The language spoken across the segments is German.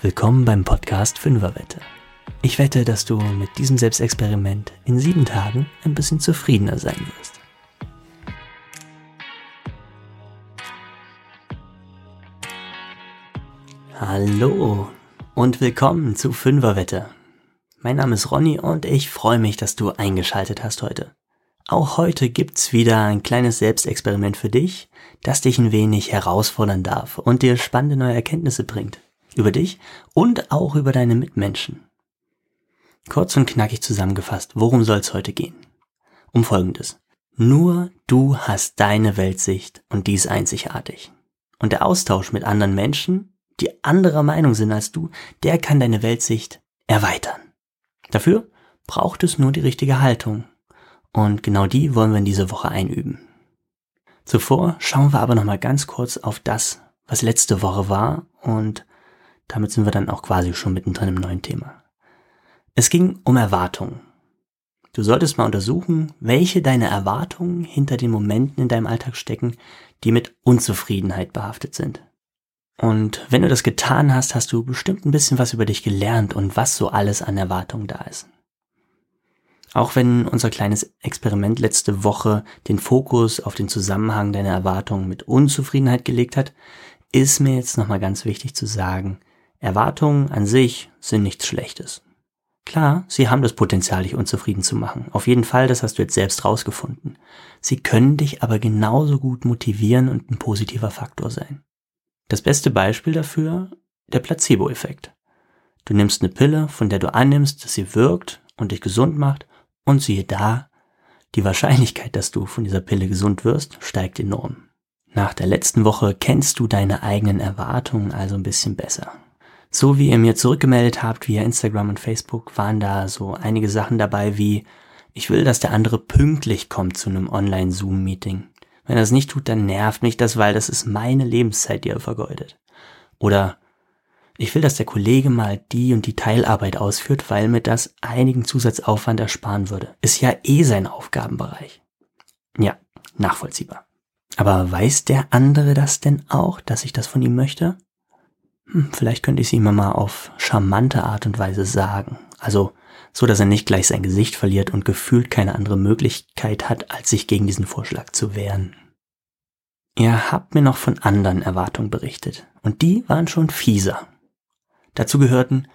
Willkommen beim Podcast Fünferwette. Ich wette, dass du mit diesem Selbstexperiment in sieben Tagen ein bisschen zufriedener sein wirst. Hallo und willkommen zu Fünferwette. Mein Name ist Ronny und ich freue mich, dass du eingeschaltet hast heute. Auch heute gibt's wieder ein kleines Selbstexperiment für dich, das dich ein wenig herausfordern darf und dir spannende neue Erkenntnisse bringt über dich und auch über deine Mitmenschen. Kurz und knackig zusammengefasst, worum soll es heute gehen? Um Folgendes. Nur du hast deine Weltsicht und die ist einzigartig. Und der Austausch mit anderen Menschen, die anderer Meinung sind als du, der kann deine Weltsicht erweitern. Dafür braucht es nur die richtige Haltung. Und genau die wollen wir in dieser Woche einüben. Zuvor schauen wir aber nochmal ganz kurz auf das, was letzte Woche war und damit sind wir dann auch quasi schon mittendrin im neuen Thema. Es ging um Erwartungen. Du solltest mal untersuchen, welche deine Erwartungen hinter den Momenten in deinem Alltag stecken, die mit Unzufriedenheit behaftet sind. Und wenn du das getan hast, hast du bestimmt ein bisschen was über dich gelernt und was so alles an Erwartungen da ist. Auch wenn unser kleines Experiment letzte Woche den Fokus auf den Zusammenhang deiner Erwartungen mit Unzufriedenheit gelegt hat, ist mir jetzt nochmal ganz wichtig zu sagen, Erwartungen an sich sind nichts Schlechtes. Klar, sie haben das Potenzial, dich unzufrieden zu machen. Auf jeden Fall, das hast du jetzt selbst rausgefunden. Sie können dich aber genauso gut motivieren und ein positiver Faktor sein. Das beste Beispiel dafür, der Placebo-Effekt. Du nimmst eine Pille, von der du annimmst, dass sie wirkt und dich gesund macht, und siehe da, die Wahrscheinlichkeit, dass du von dieser Pille gesund wirst, steigt enorm. Nach der letzten Woche kennst du deine eigenen Erwartungen also ein bisschen besser. So wie ihr mir zurückgemeldet habt via Instagram und Facebook, waren da so einige Sachen dabei wie, ich will, dass der andere pünktlich kommt zu einem Online-Zoom-Meeting. Wenn er es nicht tut, dann nervt mich das, weil das ist meine Lebenszeit, die er vergeudet. Oder ich will, dass der Kollege mal die und die Teilarbeit ausführt, weil mir das einigen Zusatzaufwand ersparen würde. Ist ja eh sein Aufgabenbereich. Ja, nachvollziehbar. Aber weiß der andere das denn auch, dass ich das von ihm möchte? Hm, vielleicht könnte ich es ihm mal auf charmante Art und Weise sagen. Also so, dass er nicht gleich sein Gesicht verliert und gefühlt keine andere Möglichkeit hat, als sich gegen diesen Vorschlag zu wehren. Ihr habt mir noch von anderen Erwartungen berichtet. Und die waren schon fieser. Dazu gehörten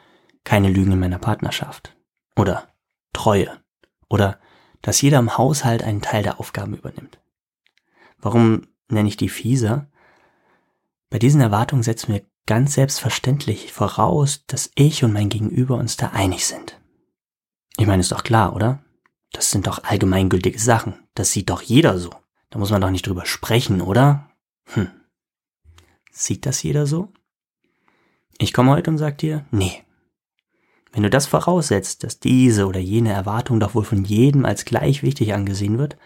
keine Lügen in meiner Partnerschaft. Oder Treue. Oder dass jeder im Haushalt einen Teil der Aufgaben übernimmt. Warum nenne ich die fieser? Bei diesen Erwartungen setzen wir ganz selbstverständlich voraus, dass ich und mein Gegenüber uns da einig sind. Ich meine, ist doch klar, oder? Das sind doch allgemeingültige Sachen. Das sieht doch jeder so. Da muss man doch nicht drüber sprechen, oder? Hm. Sieht das jeder so? Ich komme heute und sag dir, nee. Wenn du das voraussetzt, dass diese oder jene Erwartung doch wohl von jedem als gleich wichtig angesehen wird,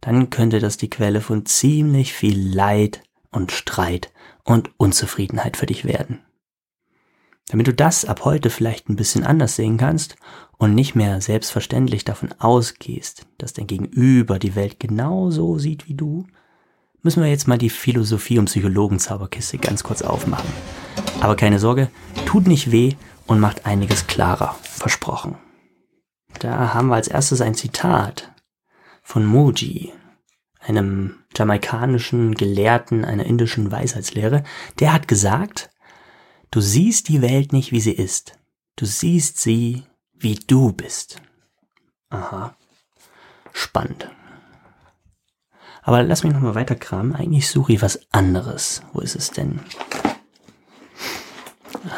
dann könnte das die Quelle von ziemlich viel Leid und Streit und Unzufriedenheit für dich werden. Damit du das ab heute vielleicht ein bisschen anders sehen kannst und nicht mehr selbstverständlich davon ausgehst, dass dein Gegenüber die Welt genauso sieht wie du, müssen wir jetzt mal die Philosophie und Psychologen-Zauberkiste ganz kurz aufmachen. Aber keine Sorge, tut nicht weh und macht einiges klarer, versprochen. Da haben wir als erstes ein Zitat von Moji, einem jamaikanischen Gelehrten einer indischen Weisheitslehre, der hat gesagt, du siehst die Welt nicht, wie sie ist. Du siehst sie, wie du bist. Aha. Spannend. Aber lass mich nochmal weiter kramen. Eigentlich suche ich was anderes. Wo ist es denn?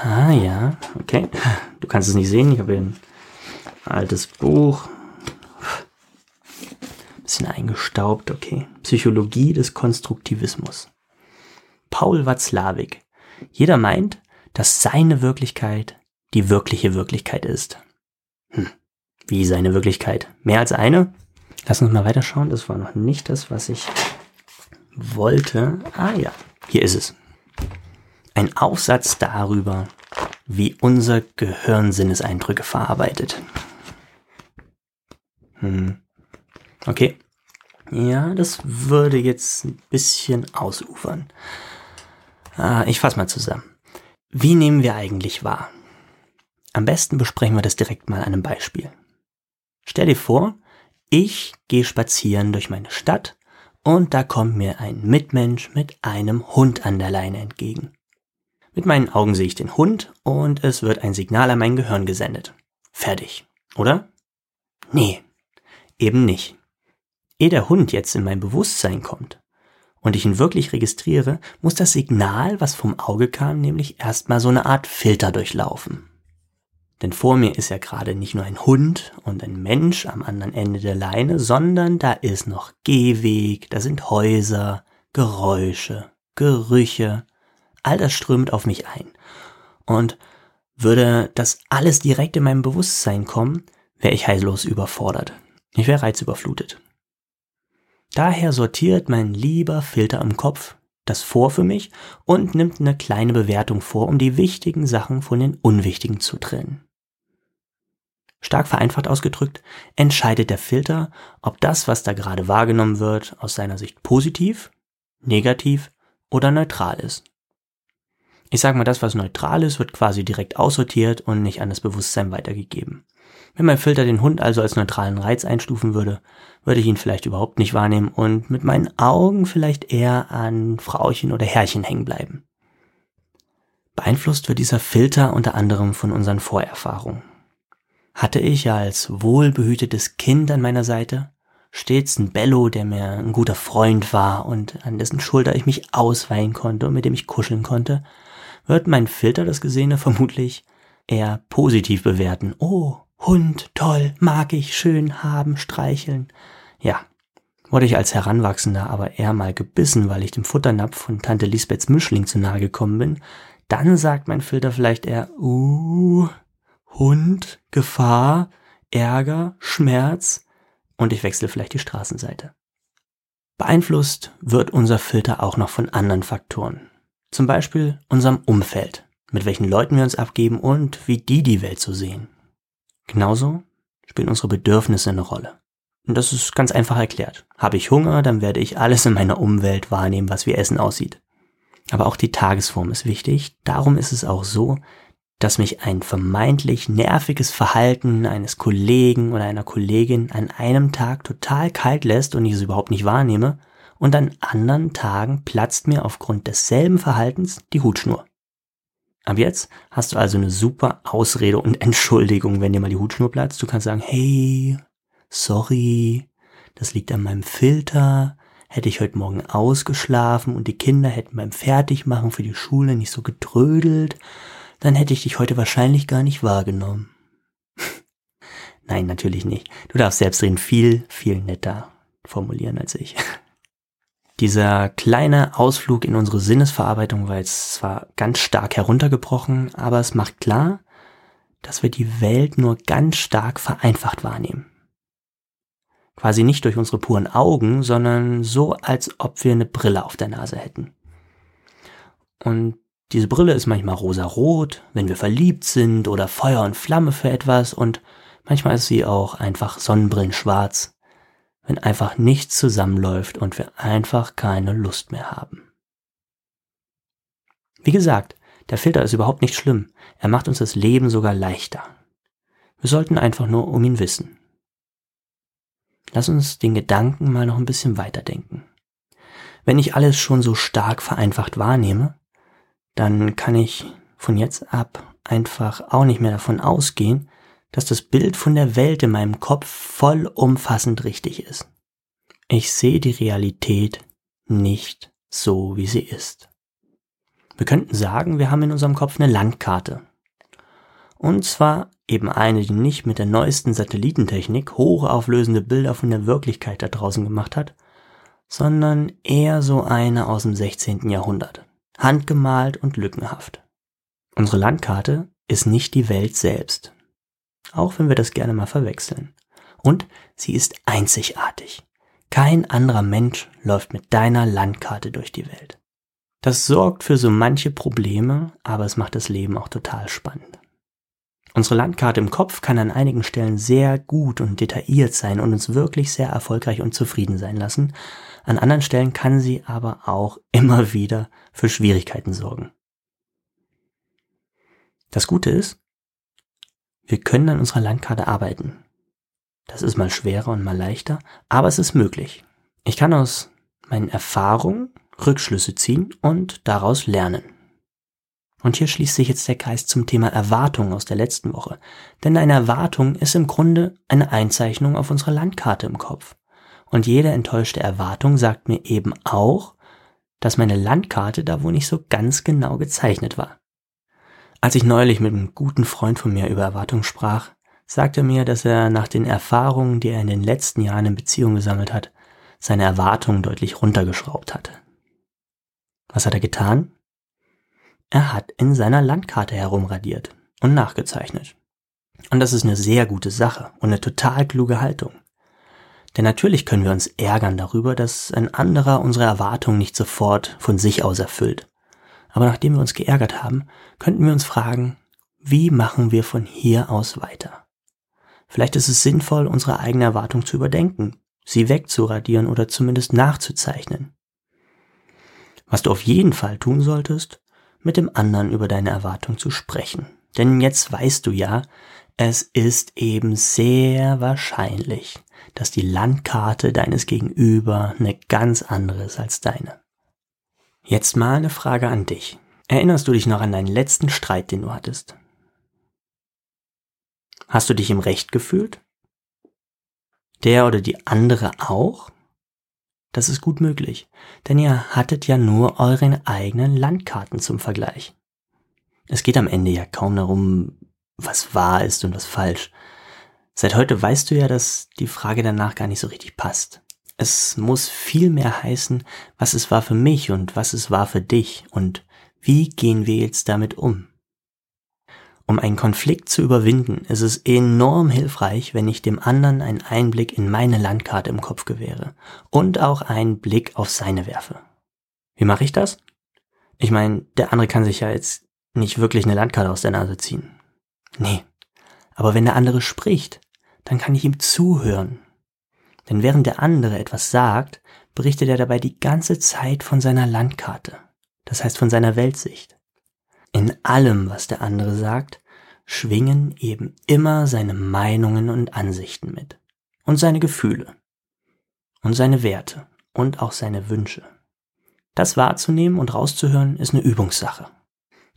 Ah ja, okay. Du kannst es nicht sehen. Ich habe hier ein altes Buch bisschen eingestaubt, okay. Psychologie des Konstruktivismus. Paul Watzlawick. Jeder meint, dass seine Wirklichkeit die wirkliche Wirklichkeit ist. Hm. Wie seine Wirklichkeit? Mehr als eine? Lass uns mal weiterschauen. Das war noch nicht das, was ich wollte. Ah ja, hier ist es. Ein Aufsatz darüber, wie unser Gehirn Sinneseindrücke verarbeitet. Hm. Okay. Ja, das würde jetzt ein bisschen ausufern. Ah, ich fasse mal zusammen. Wie nehmen wir eigentlich wahr? Am besten besprechen wir das direkt mal an einem Beispiel. Stell dir vor, ich gehe spazieren durch meine Stadt und da kommt mir ein Mitmensch mit einem Hund an der Leine entgegen. Mit meinen Augen sehe ich den Hund und es wird ein Signal an mein Gehirn gesendet. Fertig, oder? Nee, eben nicht. Ehe der Hund jetzt in mein Bewusstsein kommt und ich ihn wirklich registriere, muss das Signal, was vom Auge kam, nämlich erstmal so eine Art Filter durchlaufen. Denn vor mir ist ja gerade nicht nur ein Hund und ein Mensch am anderen Ende der Leine, sondern da ist noch Gehweg, da sind Häuser, Geräusche, Gerüche, all das strömt auf mich ein. Und würde das alles direkt in meinem Bewusstsein kommen, wäre ich heillos überfordert. Ich wäre reizüberflutet. Daher sortiert mein lieber Filter im Kopf das vor für mich und nimmt eine kleine Bewertung vor, um die wichtigen Sachen von den unwichtigen zu trennen. Stark vereinfacht ausgedrückt, entscheidet der Filter, ob das, was da gerade wahrgenommen wird, aus seiner Sicht positiv, negativ oder neutral ist. Ich sage mal, das, was neutral ist, wird quasi direkt aussortiert und nicht an das Bewusstsein weitergegeben. Wenn mein Filter den Hund also als neutralen Reiz einstufen würde, würde ich ihn vielleicht überhaupt nicht wahrnehmen und mit meinen Augen vielleicht eher an Frauchen oder Herrchen hängen bleiben. Beeinflusst wird dieser Filter unter anderem von unseren Vorerfahrungen. Hatte ich als wohlbehütetes Kind an meiner Seite stets ein Bello, der mir ein guter Freund war und an dessen Schulter ich mich ausweihen konnte und mit dem ich kuscheln konnte, wird mein Filter das Gesehene vermutlich eher positiv bewerten. Oh, Hund, toll, mag ich, schön haben, streicheln. Ja, wurde ich als Heranwachsender aber eher mal gebissen, weil ich dem Futternapf von Tante Lisbeths Mischling zu nahe gekommen bin, dann sagt mein Filter vielleicht eher, uh, Hund, Gefahr, Ärger, Schmerz und ich wechsle vielleicht die Straßenseite. Beeinflusst wird unser Filter auch noch von anderen Faktoren. Zum Beispiel unserem Umfeld, mit welchen Leuten wir uns abgeben und wie die die Welt so sehen. Genauso spielen unsere Bedürfnisse eine Rolle. Und das ist ganz einfach erklärt. Habe ich Hunger, dann werde ich alles in meiner Umwelt wahrnehmen, was wie Essen aussieht. Aber auch die Tagesform ist wichtig. Darum ist es auch so, dass mich ein vermeintlich nerviges Verhalten eines Kollegen oder einer Kollegin an einem Tag total kalt lässt und ich es überhaupt nicht wahrnehme und an anderen Tagen platzt mir aufgrund desselben Verhaltens die Hutschnur. Ab jetzt hast du also eine super Ausrede und Entschuldigung, wenn dir mal die Hutschnur platzt. Du kannst sagen, hey, sorry, das liegt an meinem Filter. Hätte ich heute Morgen ausgeschlafen und die Kinder hätten beim Fertigmachen für die Schule nicht so gedrödelt, dann hätte ich dich heute wahrscheinlich gar nicht wahrgenommen. Nein, natürlich nicht. Du darfst Selbstreden viel, viel netter formulieren als ich. Dieser kleine Ausflug in unsere Sinnesverarbeitung war jetzt zwar ganz stark heruntergebrochen, aber es macht klar, dass wir die Welt nur ganz stark vereinfacht wahrnehmen. Quasi nicht durch unsere puren Augen, sondern so, als ob wir eine Brille auf der Nase hätten. Und diese Brille ist manchmal rosarot, wenn wir verliebt sind oder Feuer und Flamme für etwas und manchmal ist sie auch einfach Sonnenbrillenschwarz, wenn einfach nichts zusammenläuft und wir einfach keine Lust mehr haben. Wie gesagt, der Filter ist überhaupt nicht schlimm. Er macht uns das Leben sogar leichter. Wir sollten einfach nur um ihn wissen. Lass uns den Gedanken mal noch ein bisschen weiterdenken. Wenn ich alles schon so stark vereinfacht wahrnehme, dann kann ich von jetzt ab einfach auch nicht mehr davon ausgehen, dass das Bild von der Welt in meinem Kopf vollumfassend richtig ist. Ich sehe die Realität nicht so, wie sie ist. Wir könnten sagen, wir haben in unserem Kopf eine Landkarte. Und zwar eben eine, die nicht mit der neuesten Satellitentechnik hochauflösende Bilder von der Wirklichkeit da draußen gemacht hat, sondern eher so eine aus dem 16. Jahrhundert. Handgemalt und lückenhaft. Unsere Landkarte ist nicht die Welt selbst, auch wenn wir das gerne mal verwechseln. Und sie ist einzigartig. Kein anderer Mensch läuft mit deiner Landkarte durch die Welt. Das sorgt für so manche Probleme, aber es macht das Leben auch total spannend. Unsere Landkarte im Kopf kann an einigen Stellen sehr gut und detailliert sein und uns wirklich sehr erfolgreich und zufrieden sein lassen. An anderen Stellen kann sie aber auch immer wieder für Schwierigkeiten sorgen. Das Gute ist, wir können an unserer Landkarte arbeiten. Das ist mal schwerer und mal leichter, aber es ist möglich. Ich kann aus meinen Erfahrungen Rückschlüsse ziehen und daraus lernen. Und hier schließt sich jetzt der Kreis zum Thema Erwartung aus der letzten Woche. Denn eine Erwartung ist im Grunde eine Einzeichnung auf unserer Landkarte im Kopf. Und jede enttäuschte Erwartung sagt mir eben auch, dass meine Landkarte da wohl nicht so ganz genau gezeichnet war. Als ich neulich mit einem guten Freund von mir über Erwartung sprach, sagte er mir, dass er nach den Erfahrungen, die er in den letzten Jahren in Beziehung gesammelt hat, seine Erwartungen deutlich runtergeschraubt hatte. Was hat er getan? Er hat in seiner Landkarte herumradiert und nachgezeichnet. Und das ist eine sehr gute Sache und eine total kluge Haltung. Denn natürlich können wir uns ärgern darüber, dass ein anderer unsere Erwartungen nicht sofort von sich aus erfüllt. Aber nachdem wir uns geärgert haben, könnten wir uns fragen, wie machen wir von hier aus weiter? Vielleicht ist es sinnvoll, unsere eigene Erwartung zu überdenken, sie wegzuradieren oder zumindest nachzuzeichnen. Was du auf jeden Fall tun solltest, mit dem anderen über deine Erwartung zu sprechen. Denn jetzt weißt du ja, es ist eben sehr wahrscheinlich, dass die Landkarte deines Gegenüber eine ganz andere ist als deine. Jetzt mal eine Frage an dich. Erinnerst du dich noch an deinen letzten Streit, den du hattest? Hast du dich im Recht gefühlt? Der oder die andere auch? Das ist gut möglich, denn ihr hattet ja nur eure eigenen Landkarten zum Vergleich. Es geht am Ende ja kaum darum, was wahr ist und was falsch. Seit heute weißt du ja, dass die Frage danach gar nicht so richtig passt. Es muss viel mehr heißen, was es war für mich und was es war für dich und wie gehen wir jetzt damit um. Um einen Konflikt zu überwinden, ist es enorm hilfreich, wenn ich dem anderen einen Einblick in meine Landkarte im Kopf gewähre und auch einen Blick auf seine werfe. Wie mache ich das? Ich meine, der andere kann sich ja jetzt nicht wirklich eine Landkarte aus der Nase ziehen. Nee. Aber wenn der andere spricht, dann kann ich ihm zuhören. Denn während der andere etwas sagt, berichtet er dabei die ganze Zeit von seiner Landkarte. Das heißt von seiner Weltsicht. In allem, was der andere sagt, schwingen eben immer seine Meinungen und Ansichten mit. Und seine Gefühle. Und seine Werte. Und auch seine Wünsche. Das wahrzunehmen und rauszuhören ist eine Übungssache.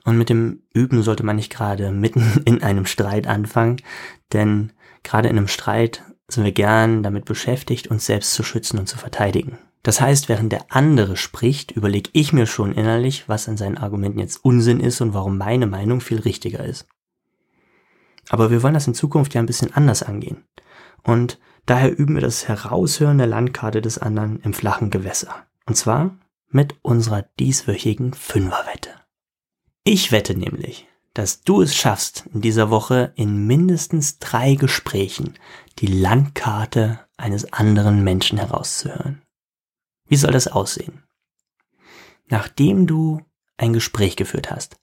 Und mit dem Üben sollte man nicht gerade mitten in einem Streit anfangen, denn gerade in einem Streit sind wir gern damit beschäftigt, uns selbst zu schützen und zu verteidigen. Das heißt, während der andere spricht, überlege ich mir schon innerlich, was an seinen Argumenten jetzt Unsinn ist und warum meine Meinung viel richtiger ist. Aber wir wollen das in Zukunft ja ein bisschen anders angehen. Und daher üben wir das Heraushören der Landkarte des anderen im flachen Gewässer. Und zwar mit unserer dieswöchigen Fünferwette. Ich wette nämlich, dass du es schaffst, in dieser Woche in mindestens drei Gesprächen die Landkarte eines anderen Menschen herauszuhören. Wie soll das aussehen? Nachdem du ein Gespräch geführt hast,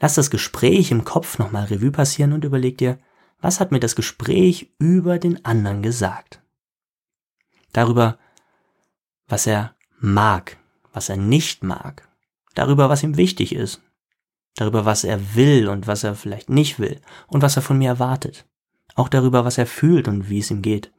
lass das Gespräch im Kopf nochmal Revue passieren und überleg dir, was hat mir das Gespräch über den anderen gesagt? Darüber, was er mag, was er nicht mag, darüber, was ihm wichtig ist, darüber, was er will und was er vielleicht nicht will und was er von mir erwartet, auch darüber, was er fühlt und wie es ihm geht.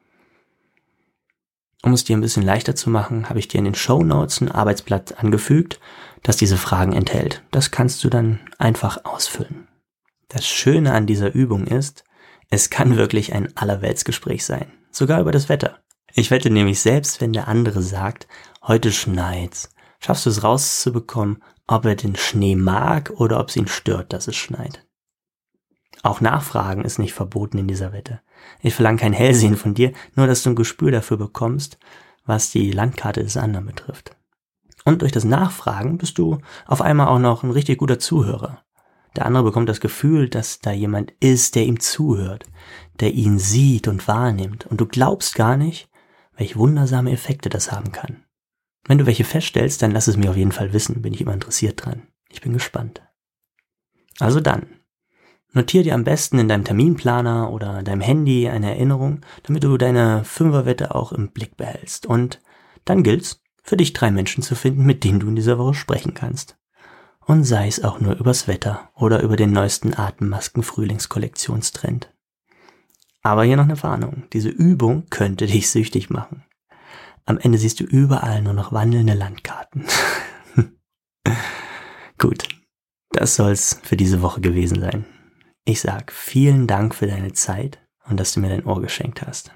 Um es dir ein bisschen leichter zu machen, habe ich dir in den Show Notes ein Arbeitsblatt angefügt, das diese Fragen enthält. Das kannst du dann einfach ausfüllen. Das Schöne an dieser Übung ist, es kann wirklich ein Allerweltsgespräch sein. Sogar über das Wetter. Ich wette nämlich selbst, wenn der andere sagt, heute schneit's, schaffst du es rauszubekommen, ob er den Schnee mag oder ob es ihn stört, dass es schneit. Auch Nachfragen ist nicht verboten in dieser Wette. Ich verlange kein Hellsehen von dir, nur dass du ein Gespür dafür bekommst, was die Landkarte des anderen betrifft. Und durch das Nachfragen bist du auf einmal auch noch ein richtig guter Zuhörer. Der andere bekommt das Gefühl, dass da jemand ist, der ihm zuhört, der ihn sieht und wahrnimmt. Und du glaubst gar nicht, welche wundersame Effekte das haben kann. Wenn du welche feststellst, dann lass es mir auf jeden Fall wissen, bin ich immer interessiert dran. Ich bin gespannt. Also dann, Notier dir am besten in deinem Terminplaner oder deinem Handy eine Erinnerung, damit du deine Fünferwette auch im Blick behältst. Und dann gilt's, für dich drei Menschen zu finden, mit denen du in dieser Woche sprechen kannst. und sei es auch nur übers Wetter oder über den neuesten Atemmasken-Frühlingskollektionstrend. Aber hier noch eine Warnung. Diese Übung könnte dich süchtig machen. Am Ende siehst du überall nur noch wandelnde Landkarten. Gut, das soll's für diese Woche gewesen sein. Ich sag vielen Dank für deine Zeit und dass du mir dein Ohr geschenkt hast.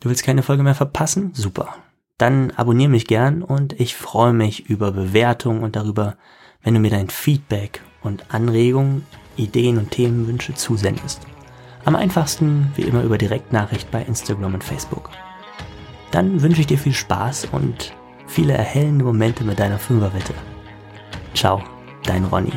Du willst keine Folge mehr verpassen? Super. Dann abonniere mich gern und ich freue mich über Bewertungen und darüber, wenn du mir dein Feedback und Anregungen, Ideen und Themenwünsche zusendest. Am einfachsten wie immer über Direktnachricht bei Instagram und Facebook. Dann wünsche ich dir viel Spaß und viele erhellende Momente mit deiner Fünferwette. Ciao, dein Ronny.